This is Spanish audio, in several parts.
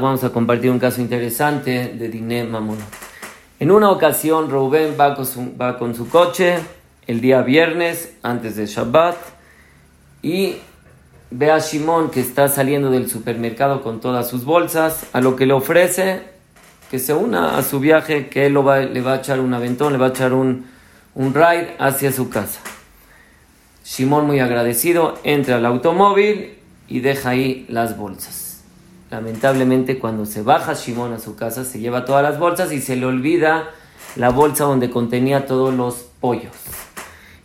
vamos a compartir un caso interesante de Diné Mamón. En una ocasión, Rubén va con, su, coche el día viernes, antes de Shabbat, y ve a Shimon que está saliendo del supermercado con todas sus bolsas, a lo que le ofrece que se una a su viaje, que él va, le va a echar un aventón, le va a echar un, un ride hacia su casa. Shimon, muy agradecido, entra al automóvil y deja ahí las bolsas. Lamentablemente, cuando se baja Shimon a su casa, se lleva todas las bolsas y se le olvida la bolsa donde contenía todos los pollos.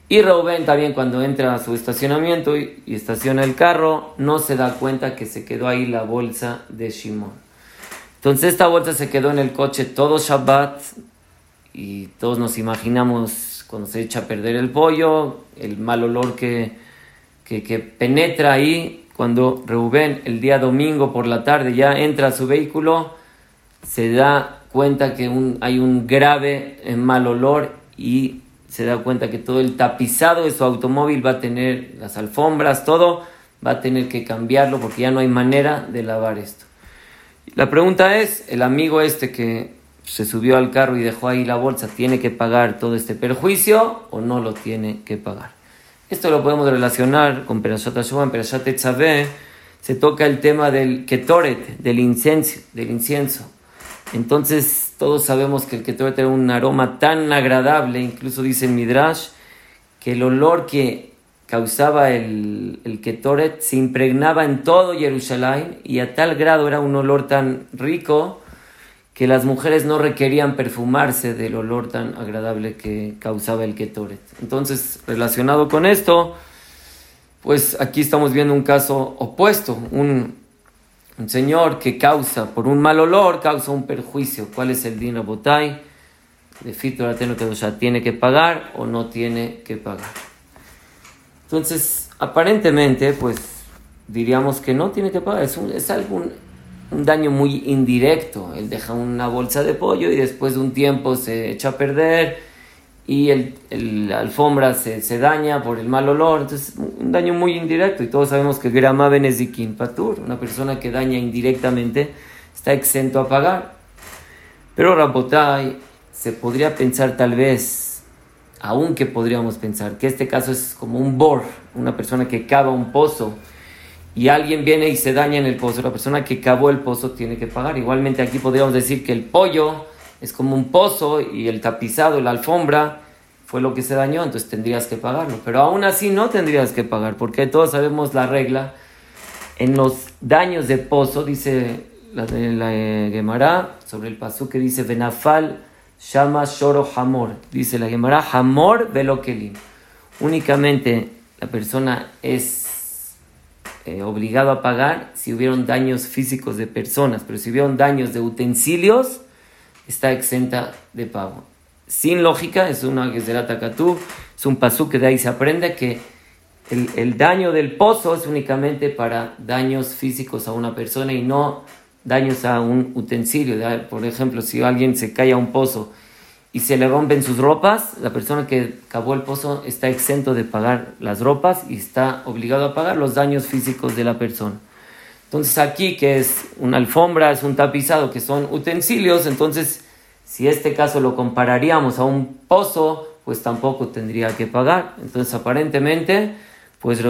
Y Reuben también cuando entra a su estacionamiento y, estaciona el carro, no se da cuenta que se quedó ahí la bolsa de Shimon. Entonces esta bolsa se quedó en el coche todo Shabbat y todos nos imaginamos cuando se echa a perder el pollo, el mal olor que, que, penetra ahí. Cuando Reuben el día domingo por la tarde ya entra a su vehículo, se da cuenta que hay un grave mal olor y se da cuenta que todo el tapizado de su automóvil va a tener las alfombras, todo, va a tener que cambiarlo porque ya no hay manera de lavar esto. La pregunta es, el amigo este que se subió al carro y dejó ahí la bolsa, ¿tiene que pagar todo este perjuicio o no lo tiene que pagar? Esto lo podemos relacionar con Perashat Hashem, Perashat se toca el tema del ketoret, del incienso, del incienso. Entonces, todos sabemos que el ketoret tiene un aroma tan agradable, incluso dice el Midrash, que el olor que causaba el, el ketoret se impregnaba en todo Jerusalén y a tal grado era un olor tan rico que las mujeres no requerían perfumarse del olor tan agradable que causaba el ketoret. Entonces, relacionado con esto, pues aquí estamos viendo un caso opuesto, un, señor que causa, por un mal olor, causa un perjuicio. ¿Cuál es el dinero botay? De fito que ya tiene que pagar o no tiene que pagar. Entonces, aparentemente, pues diríamos que no tiene que pagar. Es, es algún, un daño muy indirecto. Él deja una bolsa de pollo y después de un tiempo se echa a perder y el, la alfombra se, se, daña por el mal olor. Entonces, un daño muy indirecto. Y todos sabemos que Grama Benezikin Patur, una persona que daña indirectamente, está exento a pagar. Pero Rabotai, se podría pensar tal vez, aunque podríamos pensar, que este caso es como un bor, una persona que cava un pozo y alguien viene y se daña en el pozo. La persona que cavó el pozo tiene que pagar. Igualmente aquí podríamos decir que el pollo es como un pozo y el tapizado, la alfombra, fue lo que se dañó, entonces tendrías que pagarlo. Pero aún así no tendrías que pagar, porque todos sabemos la regla. En los daños de pozo, dice la la eh, Gemara, sobre el pasú que dice Benafal Shama Shoro Hamor. Dice la Gemara, Hamor Velokelim. Únicamente la persona es eh, obligado a pagar si hubieron daños físicos de personas, pero si hubieron daños de utensilios, está exenta de pago. Sin lógica, es una que será Takatú, es un pasú que de ahí se aprende que el, el, daño del pozo es únicamente para daños físicos a una persona y no daños a un utensilio. Por ejemplo, si alguien se cae a un pozo y se le rompen sus ropas, la persona que cavó el pozo está exento de pagar las ropas y está obligado a pagar los daños físicos de la persona. Entonces aquí que es una alfombra, es un tapizado, que son utensilios, entonces si este caso lo compararíamos a un pozo, pues tampoco tendría que pagar. Entonces aparentemente, pues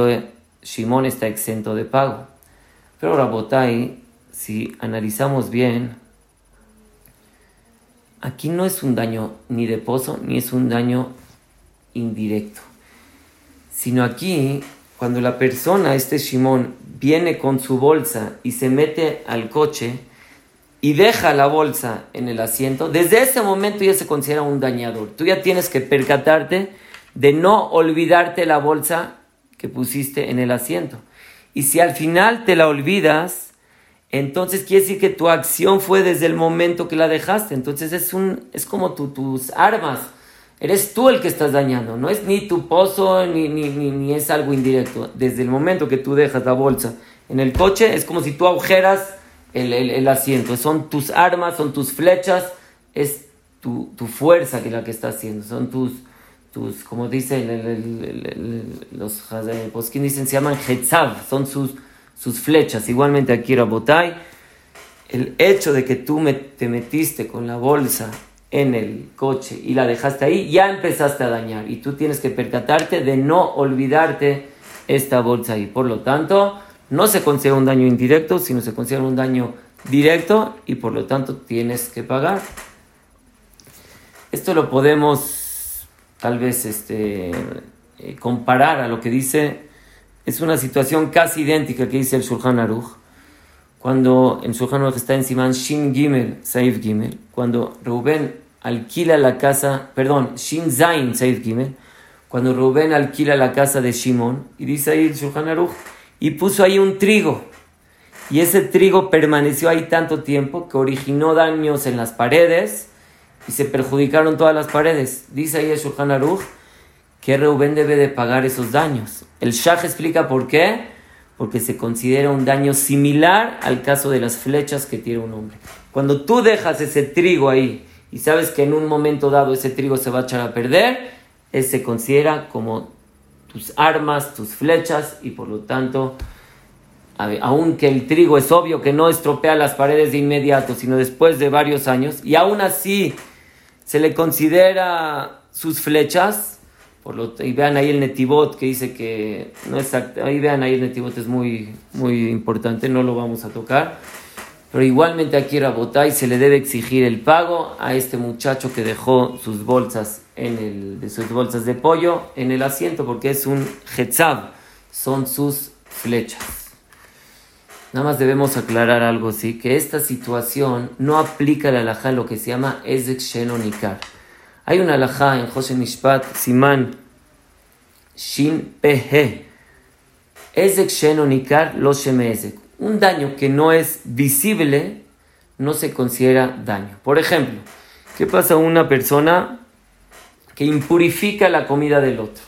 Shimon está exento de pago. Pero Rabotai, si analizamos bien, aquí no es un daño ni de pozo, ni es un daño indirecto, sino aquí cuando la persona, este Shimon, viene con su bolsa y se mete al coche y deja la bolsa en el asiento, desde ese momento ya se considera un dañador. Tú ya tienes que percatarte de no olvidarte la bolsa que pusiste en el asiento. Y si al final te la olvidas, entonces quiere decir que tu acción fue desde el momento que la dejaste. Entonces es, un, es como tus armas Eres tú el que estás dañando, no es ni tu pozo ni, ni, ni, es algo indirecto. Desde el momento que tú dejas la bolsa en el coche, es como si tú agujeras el, el, asiento. Son tus armas, son tus flechas, es tu, tu, fuerza que la que está haciendo. Son tus, tus como dicen los posquín dicen, se llaman hetzav, son sus, sus flechas. Igualmente aquí Rabotai, el hecho de que tú te metiste con la bolsa en el coche y la dejaste ahí, ya empezaste a dañar y tú tienes que percatarte de no olvidarte esta bolsa ahí. Por lo tanto, no se considera un daño indirecto, sino se considera un daño directo y por lo tanto tienes que pagar. Esto lo podemos tal vez este, eh, comparar a lo que dice, es una situación casi idéntica que dice el Shulchan Aruch, cuando en Shulchan Aruch está encima Shin Gimel, Saif Gimel, cuando Reuben alquila la casa, perdón, Shin Zain, Saif Gimel, cuando Rubén alquila la casa de Shimon, y dice ahí el Shulchan Aruch, y puso ahí un trigo, y ese trigo permaneció ahí tanto tiempo que originó daños en las paredes y se perjudicaron todas las paredes. Dice ahí el Shulchan Aruch que Reuben debe de pagar esos daños. El Shah explica por qué, porque se considera un daño similar al caso de las flechas que tiene un hombre. Cuando tú dejas ese trigo ahí y sabes que en un momento dado ese trigo se va a echar a perder, se considera como tus armas, tus flechas y por lo tanto, aunque el trigo es obvio que no estropea las paredes de inmediato, sino después de varios años, y aún así se le considera sus flechas, y vean ahí el netivot que dice que no es ahí vean ahí el netivot es muy, muy importante, no lo vamos a tocar. Pero igualmente aquí y se le debe exigir el pago a este muchacho que dejó sus bolsas en el, de sus bolsas de pollo en el asiento porque es un hetzab, son sus flechas. Nada más debemos aclarar algo, sí, que esta situación no aplica la alajá lo que se llama Ezek Shenonikar. Hay una alajá en José Nishpat, Simán, Shin Pehe. Ezek Shenonikar lo Shemezek un daño que no es visible no se considera daño. Por ejemplo, ¿qué pasa a una persona que impurifica la comida del otro?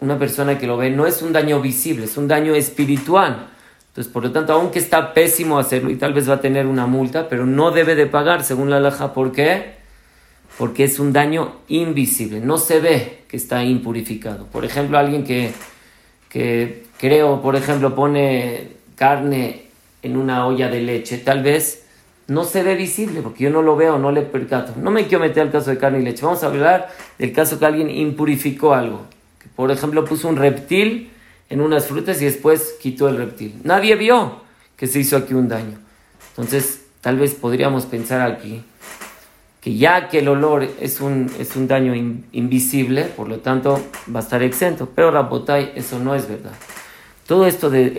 Una persona que lo ve no es un daño visible, es un daño espiritual. Entonces, por lo tanto, aunque está pésimo hacerlo y tal vez va a tener una multa, pero no debe de pagar según la laja. ¿Por qué? Porque es un daño invisible, no se ve que está impurificado. Por ejemplo, alguien que, que creo, por ejemplo, pone carne en una olla de leche, tal vez no se ve visible porque yo no lo veo, no le percato. No me quiero meter al caso de carne y leche. Vamos a hablar del caso que alguien impurificó algo. Por ejemplo, puso un reptil en unas frutas y después quitó el reptil. Nadie vio que se hizo aquí un daño. Entonces, tal vez podríamos pensar aquí que ya que el olor es un, es un daño invisible, por lo tanto va a estar exento. Pero Rapotay, eso no es verdad. Todo esto de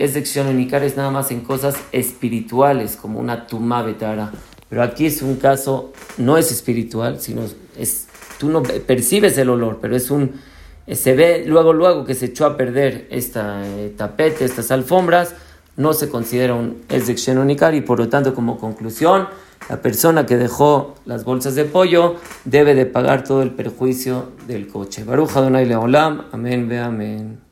unicar es nada más en cosas espirituales, como una tumá betara. Pero aquí es un caso, no es espiritual, sino es, tú no percibes el olor, pero es un, se ve luego, luego que se echó a perder esta eh, tapete, estas alfombras, no se considera un unicar y por lo tanto como conclusión, la persona que dejó las bolsas de pollo debe de pagar todo el perjuicio del coche. Baruja Donai Leolam, amén, ve amén.